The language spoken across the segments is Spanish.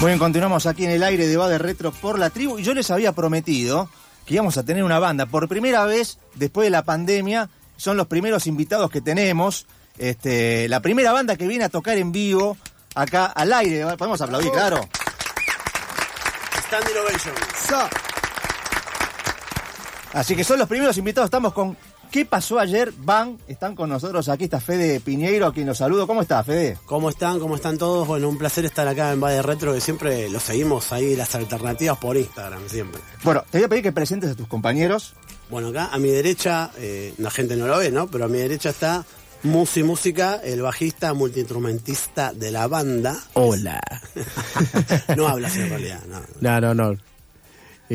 Muy bien, continuamos aquí en el aire de Va de Retro por la tribu. Y yo les había prometido que íbamos a tener una banda. Por primera vez, después de la pandemia, son los primeros invitados que tenemos. Este, la primera banda que viene a tocar en vivo acá al aire. Podemos aplaudir, claro. Stand Innovation. Así que son los primeros invitados. Estamos con ¿Qué pasó ayer? Van, están con nosotros aquí, está Fede Piñeiro, a quien los saludo. ¿Cómo está, Fede? ¿Cómo están? ¿Cómo están todos? Bueno, un placer estar acá en Valle Retro, que siempre lo seguimos ahí, las alternativas por Instagram, siempre. Bueno, te voy a pedir que presentes a tus compañeros. Bueno, acá a mi derecha, eh, la gente no lo ve, ¿no? Pero a mi derecha está Musi Música, el bajista multiinstrumentista de la banda. Hola. no hablas en realidad, no. No, no, no.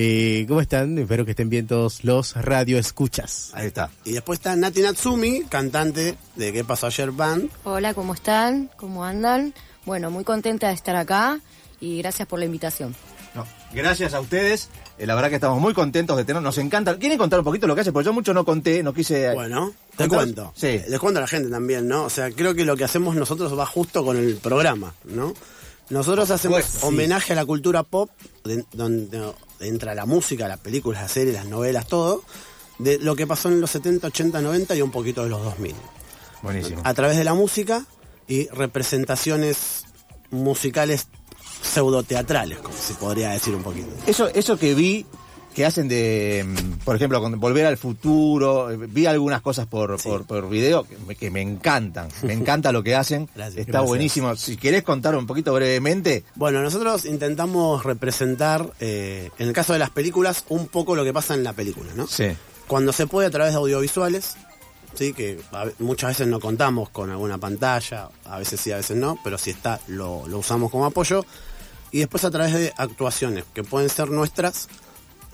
Eh, ¿Cómo están? Espero que estén bien todos los radio escuchas. Ahí está. Y después está Nati Natsumi, cantante de ¿Qué pasó ayer Band? Hola, ¿cómo están? ¿Cómo andan? Bueno, muy contenta de estar acá y gracias por la invitación. No, gracias a ustedes. Eh, la verdad que estamos muy contentos de tener, nos encanta. ¿Quieren contar un poquito lo que hace? Porque yo mucho no conté, no quise. Bueno, te cuento. Sí. Les cuento a la gente también, ¿no? O sea, creo que lo que hacemos nosotros va justo con el programa, ¿no? Nosotros hacemos homenaje a la cultura pop, donde entra la música, las películas, las series, las novelas, todo, de lo que pasó en los 70, 80, 90 y un poquito de los 2000. Buenísimo. A través de la música y representaciones musicales pseudoteatrales, como se podría decir un poquito. Eso, eso que vi que hacen de, por ejemplo, Volver al Futuro, vi algunas cosas por, por, video que me, encantan, me encanta lo que hacen, está buenísimo. Si querés contar un poquito brevemente. Bueno, nosotros intentamos representar, eh, en el caso de las películas, un poco lo que pasa en la película, ¿no? Sí. Cuando se puede a través de audiovisuales, sí, que muchas veces no contamos con alguna pantalla, a veces sí, a veces no, pero si está, lo, lo usamos como apoyo. Y después a través de actuaciones que pueden ser nuestras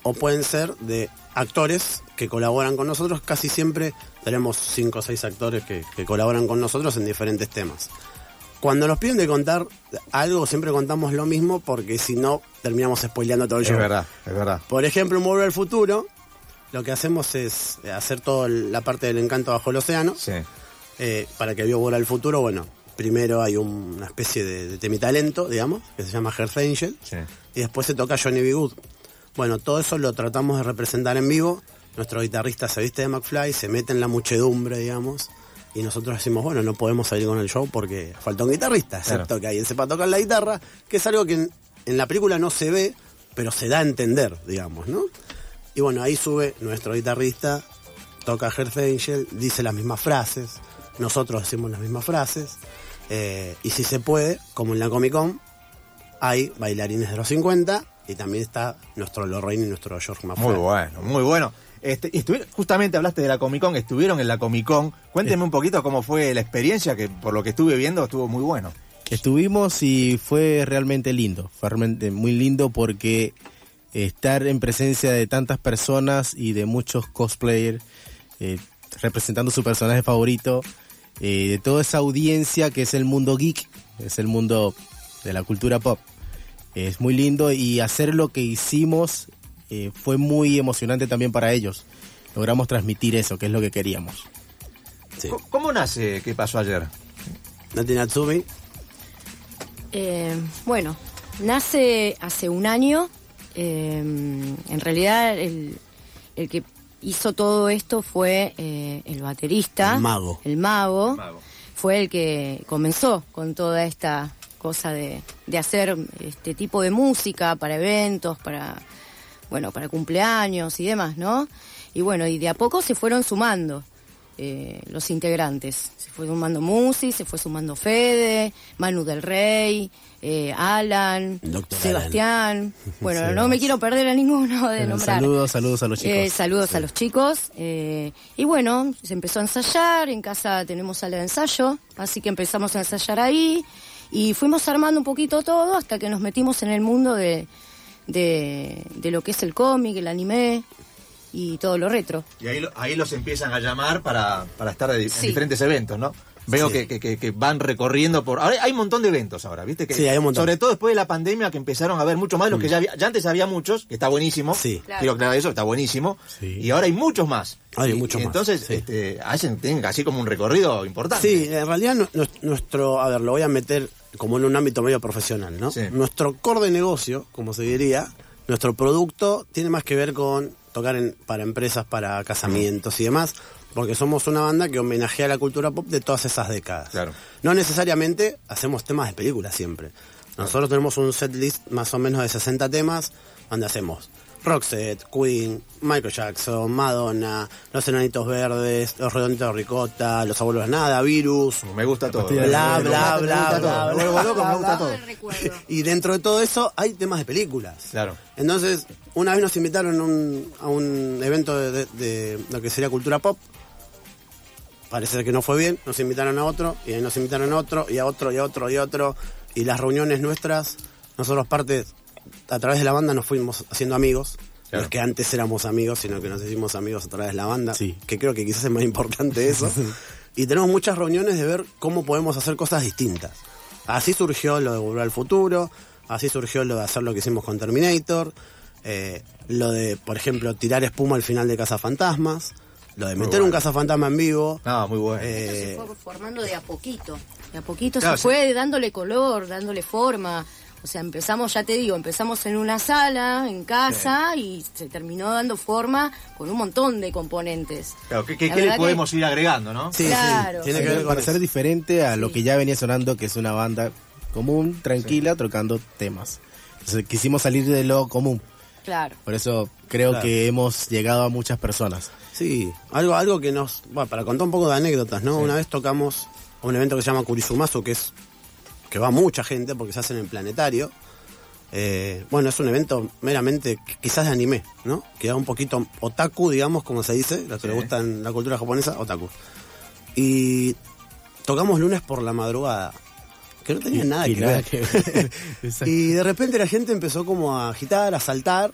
o pueden ser de actores que colaboran con nosotros. Casi siempre tenemos cinco o seis actores que, colaboran con nosotros en diferentes temas. Cuando nos piden de contar algo, siempre contamos lo mismo porque si no, terminamos spoileando todo el show. Es verdad, es verdad. Por ejemplo, Volver al Futuro, lo que hacemos es hacer toda la parte del encanto bajo el océano. Sí. Eh, para que vio Volver al Futuro, bueno, primero hay una especie de, de talento, digamos, que se llama Hearth Angel. Sí. Y después se toca Johnny B. Good. Bueno, todo eso lo tratamos de representar en vivo. Nuestro guitarrista se viste de McFly, se mete en la muchedumbre, digamos. Y nosotros decimos, bueno, no podemos salir con el show porque falta un guitarrista, excepto que alguien sepa tocar la guitarra, que es algo que en, la película no se ve, pero se da a entender, digamos, ¿no? Y bueno, ahí sube nuestro guitarrista, toca Hearth Angel, dice las mismas frases, nosotros decimos las mismas frases, eh, y si se puede, como en la Comic Con, hay bailarines de los 50 y también está nuestro Lorraine y nuestro George Maffay. Muy bueno, muy bueno. Este, justamente hablaste de la Comic Con, estuvieron en la Comic Con. Cuénteme un poquito cómo fue la experiencia, que por lo que estuve viendo estuvo muy bueno. Estuvimos y fue realmente lindo, fue realmente muy lindo porque estar en presencia de tantas personas y de muchos cosplayers eh, representando su personaje favorito, eh, de toda esa audiencia que es el mundo geek, es el mundo de la cultura pop es muy lindo y hacer lo que hicimos eh, fue muy emocionante también para ellos. Logramos transmitir eso, que es lo que queríamos. ¿Cómo nace ¿Qué pasó ayer? Nati Natsumi. Eh, bueno, nace hace un año. Eh, en realidad, el, que hizo todo esto fue el baterista. El mago. El mago. Fue el que comenzó con toda esta cosa de, hacer este tipo de música para eventos, para, bueno, para cumpleaños y demás, ¿no? Y bueno, y de a poco se fueron sumando eh, los integrantes. Se fue sumando Musi, se fue sumando Fede, Manu del Rey, eh, Alan, Sebastián. Bueno, no me quiero perder a ninguno de nombrar. Saludos, saludos a los chicos. Eh, saludos a los chicos. y bueno, se empezó a ensayar, en casa tenemos sala de ensayo, así que empezamos a ensayar ahí. Y fuimos armando un poquito todo hasta que nos metimos en el mundo de, de, lo que es el cómic, el anime y todo lo retro. Y ahí, ahí los empiezan a llamar para, para estar en diferentes eventos, ¿no? Veo que, que, que, van recorriendo por. Ahora hay un montón de eventos ahora, ¿viste? Que, sí, hay un montón. Sobre todo después de la pandemia que empezaron a haber mucho más de los que ya había. Ya antes había muchos, que está buenísimo. Sí. Quiero aclarar eso, está buenísimo. Y ahora hay muchos más. Hay muchos más. Entonces, este, hacen tienen así como un recorrido importante. Sí, en realidad nuestro. A ver, lo voy a meter como en un ámbito medio profesional, ¿no? Sí. Nuestro core de negocio, como se diría, nuestro producto tiene más que ver con tocar en- para empresas, para casamientos y demás, porque somos una banda que homenajea la cultura pop de todas esas décadas. Claro. No necesariamente hacemos temas de películas siempre. Nosotros tenemos un set list más o menos de 60 temas, donde hacemos Roxette, Queen, Michael Jackson, Madonna, Los Enanitos Verdes, Los Redonditos de Ricota, Los Abuelos de Nada, Virus, Me gusta todo. Bla, bla, bla, bla. Me bla, vuelvo loco, bla, me gusta todo. Y dentro de todo eso hay temas de películas. Claro. Entonces, una vez nos invitaron a un, a un evento de, de- de lo que sería cultura pop. Parece que no fue bien, nos invitaron a otro, y ahí nos invitaron a otro, y a otro, y a otro, y a otro. Y las reuniones nuestras, nosotros parte, a través de la banda nos fuimos haciendo amigos. Claro. No es que antes éramos amigos, sino que nos hicimos amigos a través de la banda. Sí. Que creo que quizás es más importante eso. y tenemos muchas reuniones de ver cómo podemos hacer cosas distintas. Así surgió lo de Volver al Futuro, así surgió lo de hacer lo que hicimos con Terminator, eh, lo de, por ejemplo, tirar espuma al final de Cazafantasmas, lo de meter un Cazafantasma en vivo. No, muy bueno. eh, se fue formando de a poquito. De a poquito Claro, se fue dándole color, dándole forma. O sea, empezamos, ya te digo, empezamos en una sala, en casa, y se terminó dando forma con un montón de componentes. Claro, ¿qué, qué- La qué le verdad que- podemos ir agregando, no? sí, claro. sí, tiene que ver con ser diferente a lo que ya venía sonando, que es una banda común, tranquila, tocando temas. Entonces quisimos salir de lo común. Claro. Por eso creo Claro. que hemos llegado a muchas personas. Sí, algo, algo que nos. Bueno, para contar un poco de anécdotas, ¿no? Una vez tocamos a un evento que se llama Kurizumazu, que es. que va mucha gente porque se hace en el planetario. Eh, bueno, es un evento meramente qu- quizás de anime, ¿no? Que da un poquito otaku, digamos, como se dice, los que Sí. le gustan la cultura japonesa, otaku. Y tocamos lunes por la madrugada, que no tenía nada, Y que, nada ver. que ver. Y de repente la gente empezó como a agitar, a saltar.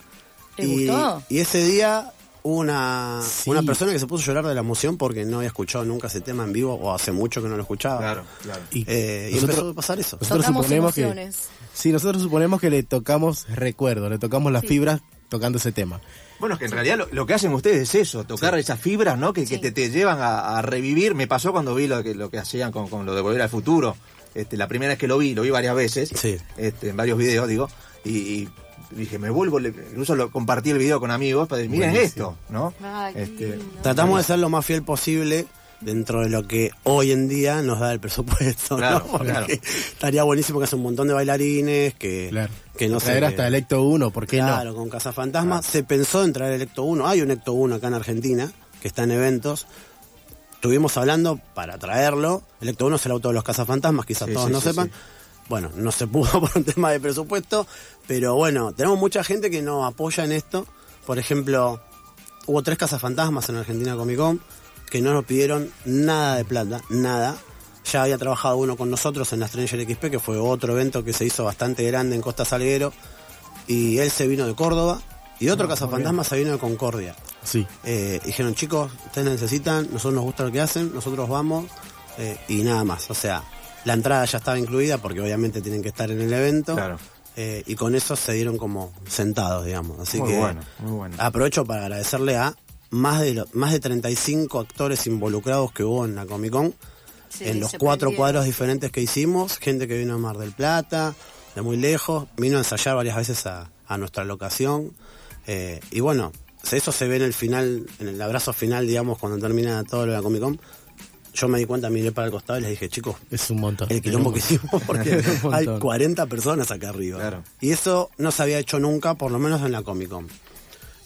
¿Te y, gustó? y ese día hubo una, Sí. una persona que se puso a llorar de la emoción porque no había escuchado nunca ese tema en vivo o hace mucho que no lo escuchaba. Claro, claro. Y Eh, y empezó a pasar eso. Nosotros Tocamos suponemos que-. Sí, nosotros suponemos que le tocamos recuerdo, le tocamos las fibras tocando ese tema. Bueno, es que en realidad lo, lo que hacen ustedes es eso, tocar esas fibras, ¿no? Que, que te, te llevan a, a revivir. Me pasó cuando vi lo que, lo que hacían con, con lo de Volver al Futuro. Este, la primera vez que lo vi, lo vi varias veces, Sí. este, en varios videos, digo, y, y dije, me vuelvo, incluso lo, compartí el video con amigos para decir, miren Buenísimo. esto, ¿no? Ay, Este. Tratamos de ser lo más fiel posible dentro de lo que hoy en día nos da el presupuesto, Claro, claro. estaría buenísimo que hace un montón de bailarines, que, Claro. que no sé. Traer que- hasta Electo 1, ¿por qué claro, no? con Cazafantasma. Se pensó en traer el Ecto 1. Hay un Ecto 1 acá en Argentina, que está en eventos. Estuvimos hablando para traerlo. El Ecto 1 es el auto de los Cazafantasmas, quizás Sí, todos sí, no sí, sepan. Bueno, no se pudo por un tema de presupuesto, pero bueno, tenemos mucha gente que nos apoya en esto. Por ejemplo, hubo tres Cazafantasmas en Argentina Comic Con que no nos pidieron nada de plata, nada. Ya había trabajado uno con nosotros en la Stranger XP, que fue otro evento que se hizo bastante grande en Costa Salguero. Y él se vino de Córdoba. Y otro Cazafantasma se vino de Concordia. Sí. Eh, dijeron, chicos, ustedes necesitan, nosotros nos gusta lo que hacen, nosotros vamos. eh, y nada más. O sea, la entrada ya estaba incluida porque obviamente tienen que estar en el evento. Claro. eh, y con eso se dieron como sentados, digamos. Así Muy que bueno, muy bueno. aprovecho para agradecerle a más de, lo- más de 35 actores involucrados que hubo en la Comic Con. Sí, en los cuatro prendieron. cuadros diferentes que hicimos, gente que vino a Mar del Plata, de muy lejos, vino a ensayar varias veces a, a nuestra locación. eh, y bueno, eso se ve en el final, en el abrazo final, digamos, cuando termina todo lo de la Comic Con. Yo me di cuenta, miré para el costado y les dije, chicos, Es un montón. el quilombo que hicimos porque hay montón. 40 personas acá arriba. Claro. Y eso no se había hecho nunca, por lo menos en la Comic Con.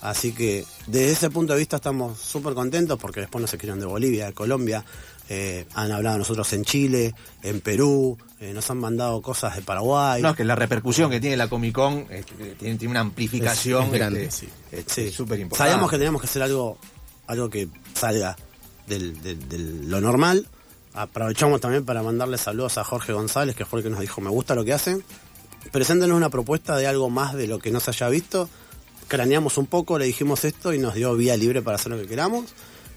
Así que desde ese punto de vista estamos súper contentos porque después nos escribieron de Bolivia, de Colombia, eh, han hablado nosotros en Chile, en Perú, eh, nos han mandado cosas de Paraguay. No, es que la repercusión que tiene la Comic Con eh, tiene, tiene una amplificación Es- es grande, este, sí. este, Sí. súper importante. Sabíamos que teníamos que hacer algo, algo que salga del, del- del- lo normal. Aprovechamos también para mandarle saludos a Jorge González, que fue el que nos dijo, me gusta lo que hacen. Preséntenos una propuesta de algo más de lo que no se haya visto. Craneamos un poco, le dijimos esto y nos dio vía libre para hacer lo que queramos.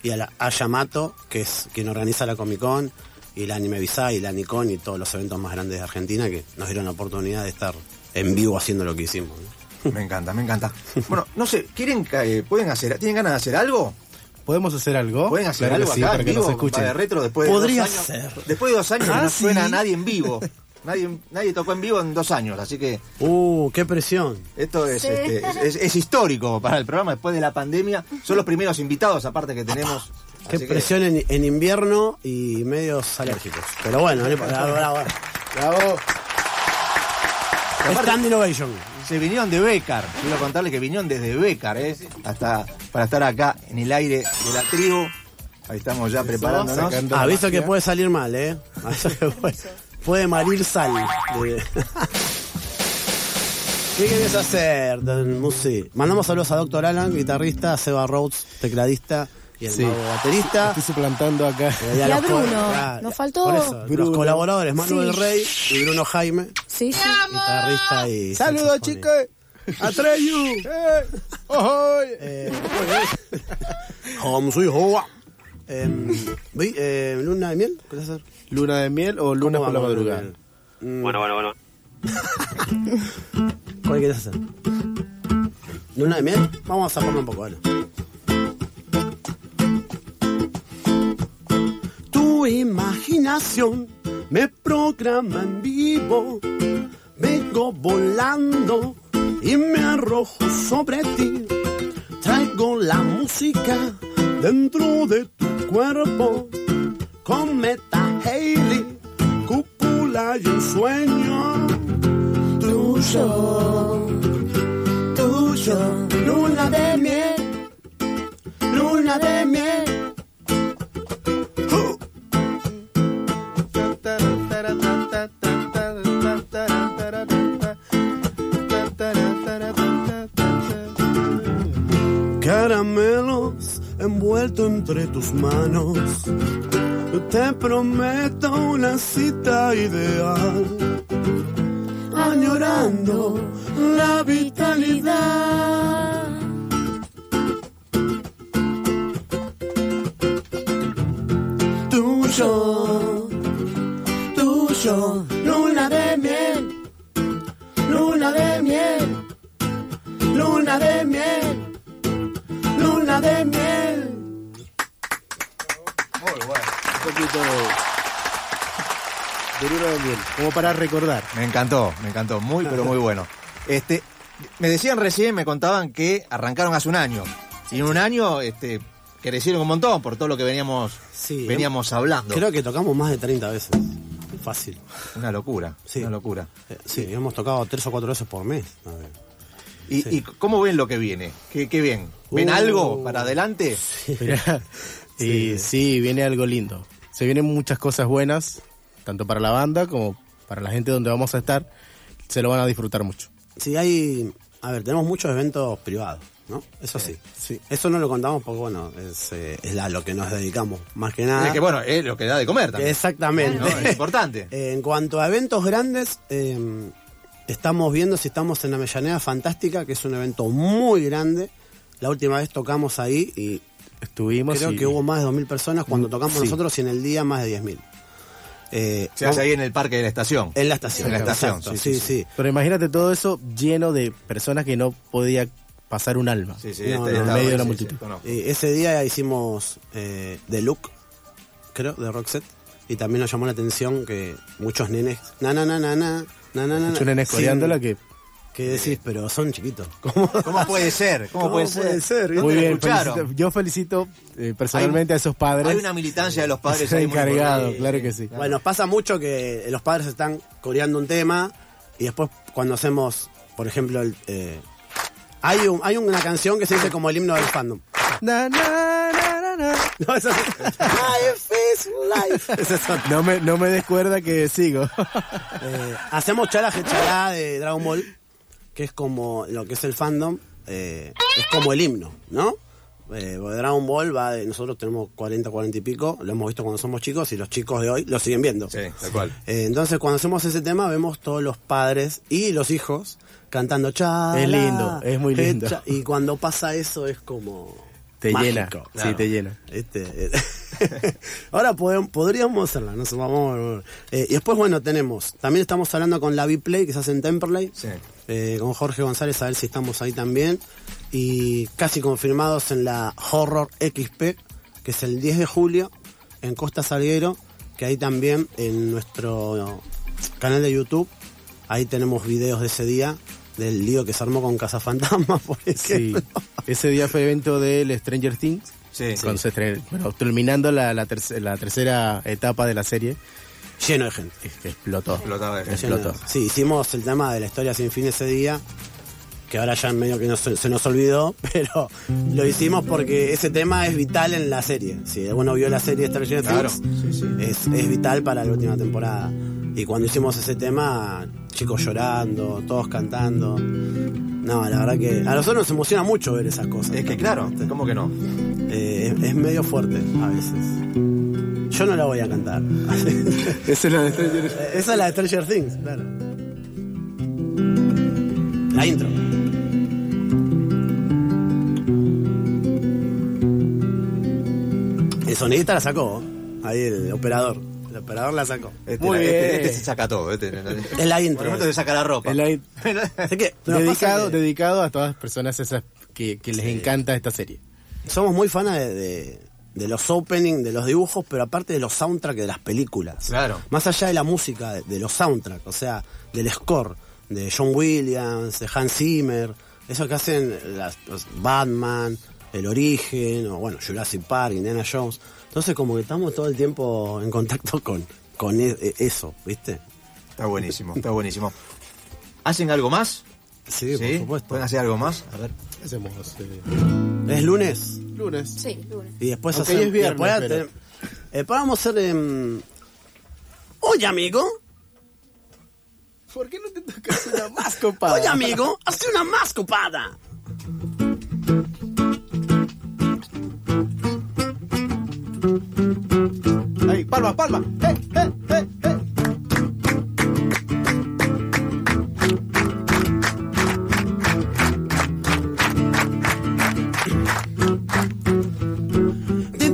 Y a, la, a Yamato, que es quien organiza la Comic Con, y la Anime Visa, y la Nikon, y todos los eventos más grandes de Argentina, que nos dieron la oportunidad de estar en vivo haciendo lo que hicimos. ¿no? Me encanta, me encanta. Bueno, no sé, ¿quieren, eh, pueden hacer, tienen ganas de hacer algo? ¿Podemos hacer algo? ¿Pueden hacer Claro que algo sí, acá para en que vivo? nos escuchen. de retro después de Podría dos años. ser. Después de dos años que Ah, no suena a nadie en vivo. Nadie, nadie tocó en vivo en dos años, así que Uh, qué presión. esto es, Sí. este, es, es- es histórico para el programa después de la pandemia. Son los primeros invitados, aparte que tenemos. Qué que- presión en, en invierno y medios alérgicos. Pero bueno, bravo, bravo. Bravo. Stand Innovation. Se vinieron de Becar. Quiero contarle que vinieron desde Becar, ¿eh? Hasta para estar acá en el aire de la tribu. Ahí estamos ya preparándonos. Aviso que magia. puede salir mal, ¿eh? Puede marir sal. de- ¿Qué querés hacer, Don Musi? Mandamos saludos a Doctor Alan, guitarrista, a Seba Rhodes, tecladista y el Sí. baterista. Estoy suplantando acá. Y a Bruno. ah, Nos faltó por eso, los colaboradores, Manuel Sí. Rey y Bruno Jaime, Sí, sí. guitarrista y. ¡Saludos, chicos! ¡Atreyu! ¡Eh! ¡Ojoy! Eh, Em, eh, ¿Luna de miel? ¿Qué vas a hacer? ¿Luna de miel o luna ¿Cómo por la madrugada? Mm, Bueno, bueno, bueno. ¿Cuál quieres hacer? ¿Luna de miel? Vamos a zafarlo un poco, vale. Tu imaginación me programa en vivo. Vengo volando y me arrojo sobre ti. Traigo la música dentro de cuerpo. Cometa Haley, cúpula y el sueño tuyo, tuyo, luna de miel, luna de miel. Envuelto entre tus manos. Te prometo una cita ideal. Añorando la vitalidad. Tuyo, tuyo, luna de miel, luna de miel, luna de miel, luna de miel. Muy bueno. Un poquito de, de luna de miel, como para recordar. Me encantó, me encantó. Muy, pero muy bueno. Este, me decían recién, me contaban que arrancaron hace un año. Y en un año este, crecieron un montón por todo lo que veníamos, Sí, veníamos hablando. Creo que tocamos más de 30 veces. Fácil. Una locura, Sí. una locura. Eh, Sí, hemos tocado tres o cuatro veces por mes. A ver. ¿Y, Sí. y cómo ven lo que viene? ¿Qué, qué ven? ¿Ven Uh. algo para adelante? Y sí, viene algo lindo. Se vienen muchas cosas buenas, tanto para la banda como para la gente donde vamos a estar. Se lo van a disfrutar mucho. Sí, hay. A ver, tenemos muchos eventos privados, ¿no? Eso sí. Sí. Eso no lo contamos porque, bueno, es, eh, es a lo que nos dedicamos, más que nada. Es que bueno, es lo que da de comer también. Exactamente. ¿no? Es importante. Eh, en cuanto a eventos grandes, eh, estamos viendo si estamos en la Mellanea Fantástica, que es un evento muy grande. La última vez tocamos ahí y Estuvimos creo y- que hubo más de 2.000 personas cuando tocamos Sí. nosotros y en el día más de 10.000. Eh, Se hace ahí en el parque de la estación. En la estación. En la estación, exacto, sí, sí, sí, sí. Pero imagínate todo eso lleno de personas que no podía pasar un alma. Sí, sí, No, este- no, en medio de la sí, multitud. Eh, ese día hicimos eh, The Look, creo, de Roxette. Y también nos llamó la atención que muchos nenes. Na, na, na, na, na, na, na, na, Muchos nenes sí, coreándola que Que decís, pero son chiquitos. ¿Cómo? ¿Cómo puede ser? ¿Cómo, ¿Cómo puede puede ser? Muy bien, escucharon? felicito- yo felicito eh, personalmente a esos padres. Hay una militancia de los padres importante. claro que sí. Bueno, pasa mucho que los padres están coreando un tema y después cuando hacemos, por ejemplo, el, eh, hay, un, hay una canción que se dice como el himno del fandom. Na, na, na, na, na. No, esa es- Life is life. No me, no me descuerda que sigo. Eh, hacemos chala chalá de Dragon Ball, que es como lo que es el fandom, eh, es como el himno, ¿no? Eh, Dragon Ball va de, nosotros tenemos 40, 40 y pico, lo hemos visto cuando somos chicos y los chicos de hoy lo siguen viendo. Sí, tal cual. Eh, entonces cuando hacemos ese tema vemos todos los padres y los hijos cantando chala. Es lindo, es muy lindo. cha- Y cuando pasa eso es como... Te mágico, llena, claro. sí, te llena. Este, eh, ahora podemos- podríamos hacerla, no sé, vamos, eh, y después, bueno, tenemos, también estamos hablando con la B-Play, que se hace en Temperley, Sí. eh, con Jorge González, a ver si estamos ahí también, y casi confirmados en la Horror XP, que es el 10 de julio, en Costa Salguero, que ahí también en nuestro canal de YouTube, ahí tenemos videos de ese día, del lío que se armó con Cazafantasmas, por Sí. ejemplo. Ese día fue evento del Stranger Things. Sí, cuando se estrenó- bueno, terminando la, la, terce- la tercera etapa de la serie, Lleno de gente. que explotó. Explotaba de gente. Explotó. Sí, hicimos el tema de la historia sin fin ese día, que ahora ya medio que no se, se nos olvidó, pero lo hicimos porque ese tema es vital en la serie. Si alguno vio la serie Stranger Claro, Things, sí, sí. Es, es vital para la última temporada. Y cuando hicimos ese tema, chicos llorando, todos cantando. No, la verdad que a nosotros nos emociona mucho ver esas cosas. Es que claro, ¿cómo que no? Eh, es, es medio fuerte a veces. Yo no la voy a cantar. Esa es la de Stranger Esa es la de Stranger Things, claro. La intro. El sonidista la sacó, ahí el operador. El operador la sacó. Este, Muy este- bien. este se saca todo. Este, Es la intro. Por el se saca la ropa. Así que nos dedicado, dedicado a todas las personas esas que, que les encanta esta serie. somos muy fanas de, de- de los openings, de los dibujos, pero aparte de los soundtracks de las películas. Claro. Más allá de la música, de, de los soundtracks, o sea, del score, de John Williams, de Hans Zimmer, eso que hacen las, los Batman, El Origen, o bueno, Jurassic Park, Indiana Jones. Entonces como que estamos todo el tiempo en contacto con, con e- e- eso, ¿viste? Está buenísimo, está buenísimo. ¿Hacen algo más? Sí, por supuesto. ¿Pueden hacer algo más? A ver. Hacemos eh, Es lunes. lunes. Sí, lunes. Y después Aunque hacemos- es viernes, después pero- te- después vamos a hacer... em, Oye, amigo. ¿Por qué no te tocas una más copada? Oye, amigo, hazte una más copada. Ahí, palma, palma. ¡Eh, eh, eh, eh!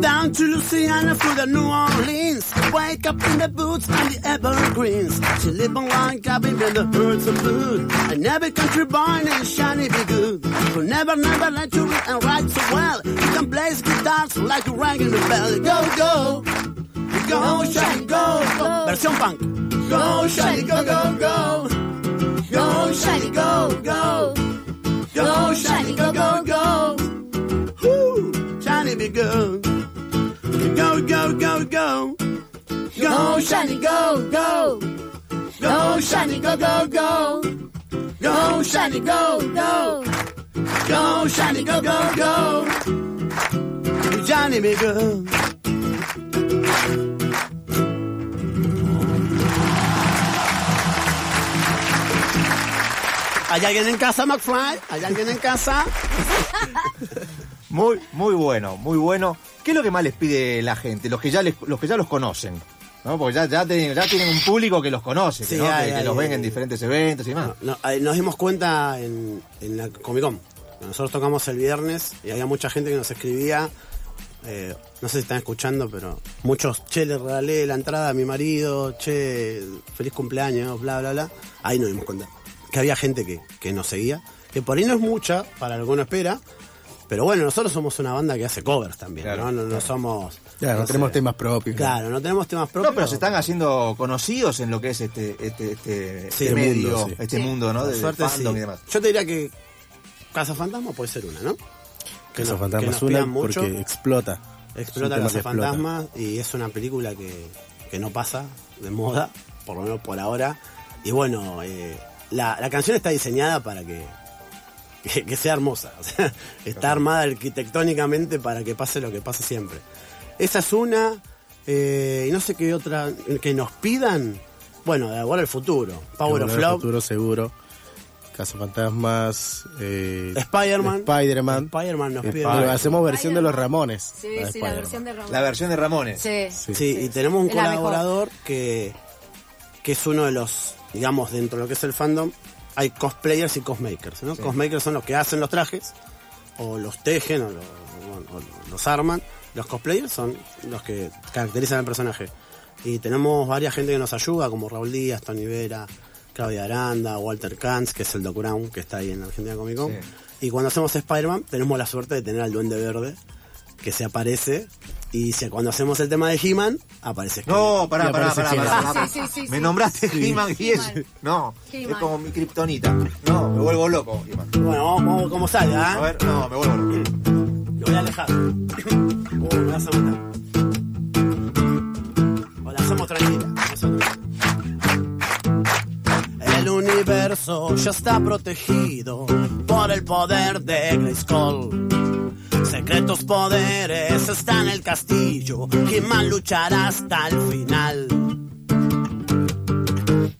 Down to Louisiana for the New Orleans. Wake up in the boots and the evergreens. She live on one cabin with the herds of food. And every country boy named Shiny be good. Who never, never let you read and write so well. You can play guitars like a rang in the bell. Go, go. Go, Shiny, go, go. Versión punk. Go, Shiny, go, go, go. Go, Shiny, go, go. Go, Shiny, go, go, go. Woo! Shiny be good. Go, go, go, go. Go, shiny, go, go. Go, shiny, go, go, go. Go, shiny, go, go. Go, shiny, go, go, go. Johnny be good. ¿Hay alguien en casa, McFly? ¿Hay alguien en casa? Muy, muy bueno, muy bueno. ¿Qué es lo que más les pide la gente? Los que ya, les- los, que ya los conocen. ¿no? Porque ya, ya, tienen, ya tienen un público que los conoce, que, Sí, ¿no? hay, que, que hay, los ven en diferentes eventos y demás. No, eh, nos dimos cuenta en, en la Comic Con. Nosotros tocamos el viernes y había mucha gente que nos escribía. eh, no sé si están escuchando, pero muchos, che, le regalé la entrada a mi marido, che, feliz cumpleaños, bla, bla, bla. Ahí nos dimos cuenta que había gente que, que nos seguía, que por ahí no es mucha, para alguno espera, pero bueno, nosotros somos una banda que hace covers también, Claro, ¿no? No, no somos... Ya, no sé. tenemos temas propios. Claro, no tenemos temas propios. No, pero se están haciendo conocidos en lo que es este, este, este, Sí, este medio, mundo, sí. este Sí. mundo, ¿no? De, suerte, fandom y demás. Yo te diría que Casa Fantasma puede ser una, ¿no? Que Casa Fantasma que es una mucho. porque explota. Explota Casa que explota. Fantasma y es una película que, que no pasa de moda, por lo menos por ahora. Y bueno, eh, la, la canción está diseñada para que, que, que sea hermosa. O sea, está armada arquitectónicamente para que pase lo que pasa siempre. Esa es una. eh, y no sé qué otra. Que nos pidan. Bueno, de ahora el futuro. Power of Volver al Love. futuro seguro. Cazafantasmas. Eh, Spider-Man. Spider-Man. Spider-Man nos Eh, pide. hacemos versión de los Ramones. Sí, sí, la versión de Ramón. La versión de Ramones. Sí. Sí. Sí, y tenemos un Es colaborador que, que es uno de los, digamos, dentro de lo que es el fandom, hay cosplayers y cosmakers, ¿no? Cosmakers son los que hacen los trajes, o los tejen, o, lo- o- o los arman. Los cosplayers son los que caracterizan al personaje. Y tenemos varias gente que nos ayuda, como Raúl Díaz, Tony Vera, Claudia Aranda, Walter Kantz, que es el Doc Brown, que está ahí en Argentina Comic Con. Sí. Y cuando hacemos Spider-Man, tenemos la suerte de tener al Duende Verde, que se aparece. Y si, cuando hacemos el tema de He-Man, aparece Skeletor. No, pará, pará, pará, pará. Sí, sí, sí, Me nombraste Sí. He-Man y es. He-Man. No, es como mi kriptonita. No, me vuelvo loco, He-Man. Bueno, vamos, vamos como salga, A ¿eh? ver, no, me vuelvo loco. Lo voy a alejar. Uh, me vas a matar. O la hacemos tranquila. El universo ya está protegido por el poder de Grayskull. Secretos poderes están en el castillo. He-Man luchará hasta el final.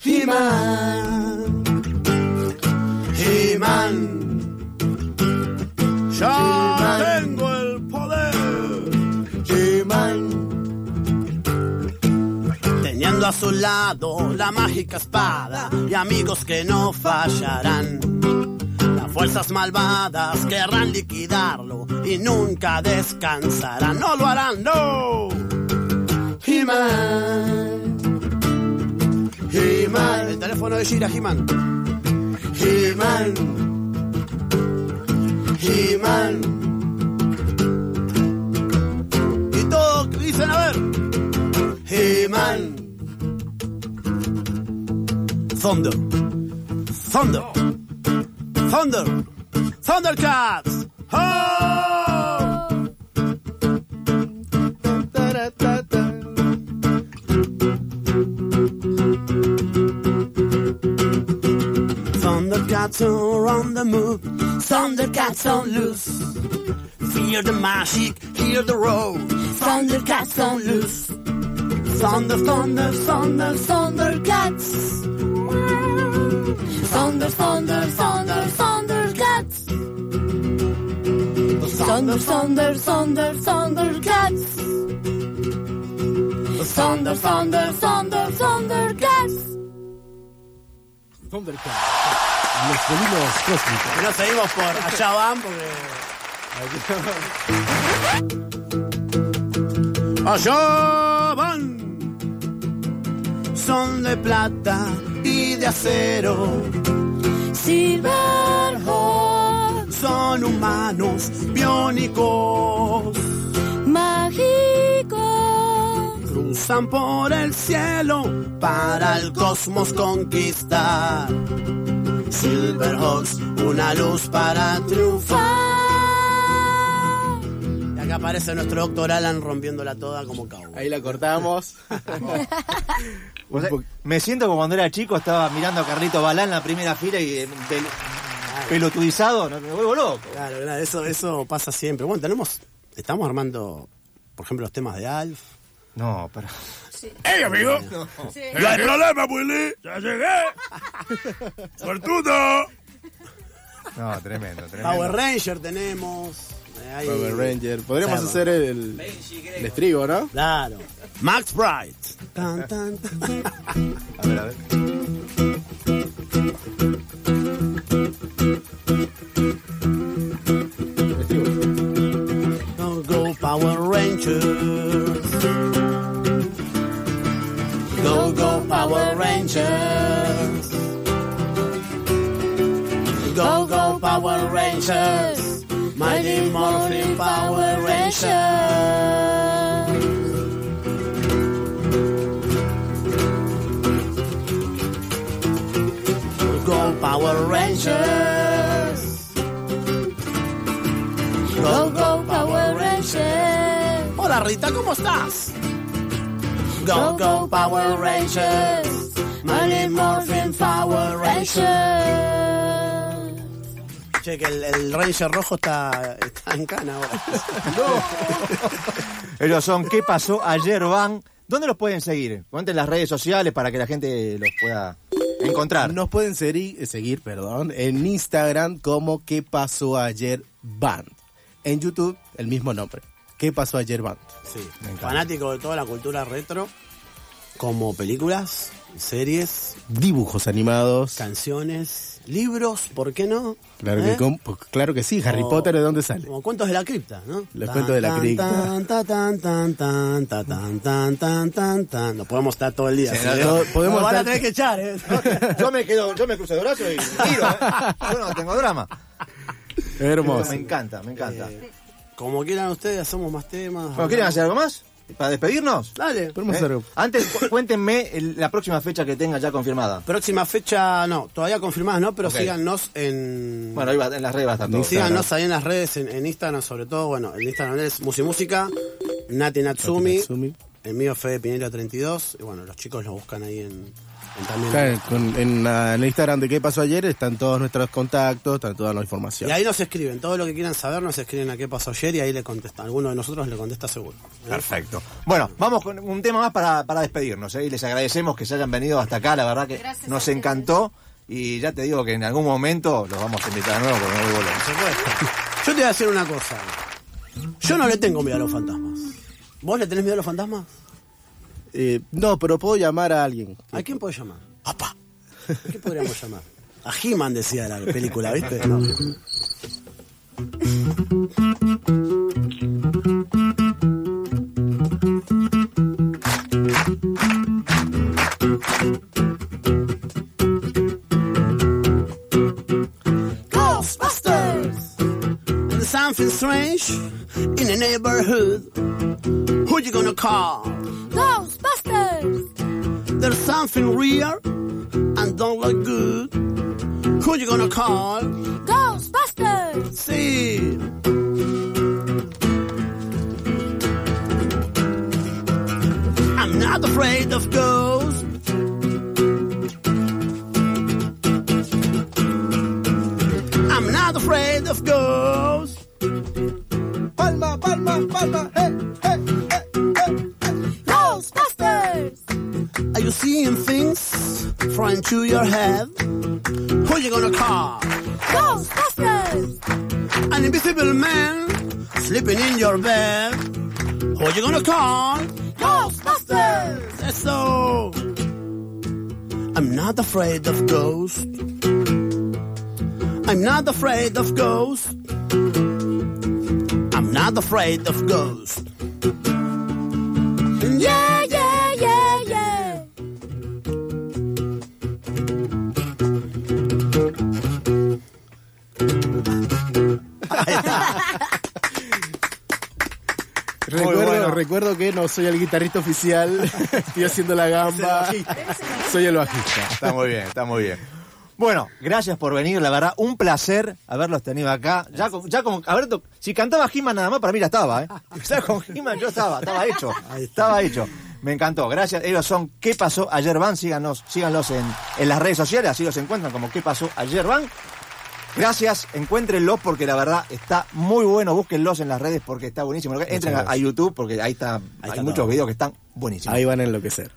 He-Man. He-Man. Ya tengo el poder. Teniendo a su lado la mágica espada y amigos que no fallarán. Fuerzas malvadas querrán liquidarlo y nunca descansarán. No lo harán, no. He-Man. He-Man. El teléfono de Shira He-Man. He-Man. He-Man. Y todo dicen a ver. He-Man. Thunder. Thunder. Thunder. Thundercats. ¡Oh! Thundercats are on the move. Thundercats on loose. Fear the magic, hear the roar. Thundercats on loose. Thunder, thunder, thunder, Thundercats. Thunder, thunder, thunder, Thunder, thunder, thunder, Thundercats. Thunder, thunder, thunder, Thundercats. Thundercat. Los felinos cósmicos. Y nos seguimos por allá van porque. Allá van. Son de plata y de acero. Silverhawk, Son humanos biónicos. mágico. Cruzan por el cielo para el cosmos conquistar. Silverhawks, una luz para triunfar. Y acá aparece nuestro doctor Alan rompiéndola toda como cowboy. Ahí la cortamos. O sea, me siento como cuando era chico, estaba mirando a Carlito Balá en la primera fila y eh, pel- pelotudizado, no, me vuelvo loco. Claro, claro, eso, eso pasa siempre. Bueno, tenemos, estamos armando, por ejemplo, los temas de Alf. No, pero. ¡Ey, amigo! No hay problema, Willy. ¡Ya llegué! ¡Suertudo! No, tremendo, tremendo. Power Ranger tenemos. eh, Power Ranger. Podríamos Claro. hacer el, el estribo, ¿no? Claro. Max Bright. Tan, tan, tan. A ver, a ver. Go, go Power Rangers. Go, go Power Rangers. Go, go Power Rangers. Mighty Morphin Power Rangers. Rangers. Go, go, Power Rangers. Hola Rita, ¿cómo estás? Go, go Power Rangers. Mighty Morphin Power Rangers. Che, que el, el Ranger rojo está, está en cana ahora. Ellos son ¿Qué pasó ayer van? ¿Dónde los pueden seguir? Cuenten las redes sociales para que la gente los pueda encontrar. Nos pueden seguir, seguir perdón, en Instagram como ¿Qué pasó ayer Band? En YouTube, el mismo nombre. ¿Qué pasó ayer Band? Sí, fanático de toda la cultura retro, como películas, series, Dibujos animados. canciones, libros, ¿por qué no? Claro, ¿Eh? que, com- pues, claro que sí, Harry O- Potter, ¿de dónde sale? Como cuentos de la cripta, ¿no? Los cuentos de la cripta. Tan, tan, tan, tan, tan, tan, tan, tan, tan, tan, tan. No podemos estar todo el día. Sí, no, ¿eh? no, podemos Nos van a tener que echar, ¿eh? Yo me quedo, yo me cruzo de brazos y tiro, ¿eh? Yo no tengo drama. Hermoso. Me encanta, me encanta. Como quieran ustedes, hacemos más temas. ¿quieren hacer algo más? ¿Para despedirnos? Dale. Podemos ¿Eh? hacer algo. Antes, cu- cuéntenme el- la próxima fecha que tenga ya confirmada. Próxima fecha, no, todavía confirmadas, ¿no? Pero Ok. síganos en. Bueno, ahí va, en las redes va a estar todo. síganos ahí en las redes, en, en Instagram sobre todo. Bueno, en Instagram es Musimusica, Nati Natsumi. Natsumi. El mío fue Pinero 32. Y bueno, los chicos lo buscan ahí en también. Claro, con- en, en el Instagram de qué pasó ayer están todos nuestros contactos, está toda la información. Y ahí nos escriben, todo lo que quieran saber nos escriben a qué pasó ayer y ahí le contestan. Alguno de nosotros le contesta seguro. Perfecto. Bueno, vamos con un tema más para, para despedirnos. ¿eh? Y les agradecemos que se hayan venido hasta acá. La verdad que Gracias nos encantó. Y ya te digo que en algún momento los vamos a invitar de nuevo porque no supuesto. Yo te voy a decir una cosa. Yo no le tengo miedo a los fantasmas. ¿Vos le tenés miedo a los fantasmas? Eh, no, pero puedo llamar a alguien. ¿A quién podés llamar? ¡Papá! ¿A quién podríamos llamar? A He-Man decía la película, ¿viste? No. Something strange in the neighborhood. Who you gonna call? Ghostbusters! There's something real and don't look good. Who you gonna call? Ghostbusters! See. I'm not afraid of ghosts. I'm not afraid of ghosts. Palma, palma, palma, hey, hey, hey, through your head? Who you gonna call? Ghostbusters! An invisible man sleeping in your bed. Who you gonna call? Ghostbusters! That's so. I'm not afraid of ghosts. I'm not afraid of ghosts. I'm not afraid of ghosts. Recuerdo, que no soy el guitarrista oficial, estoy haciendo la gamba. Soy el bajista. Está muy bien, está muy bien. Bueno, gracias por venir, la verdad, un placer haberlos tenido acá. Ya, ya como, a ver, to- si cantaba He-Man nada más, para mí ya estaba, ¿eh? Ya con He-Man yo estaba, estaba hecho, estaba hecho. Me encantó, gracias. Ellos son ¿Qué pasó ayer van? Síganos, síganlos en, en las redes sociales, así los encuentran como ¿Qué pasó ayer van? Gracias, encuéntrenlos porque la verdad está muy bueno, búsquenlos en las redes porque está buenísimo. Entren a, a YouTube porque ahí está, hay está muchos todo. videos que están buenísimos. Ahí van a enloquecer.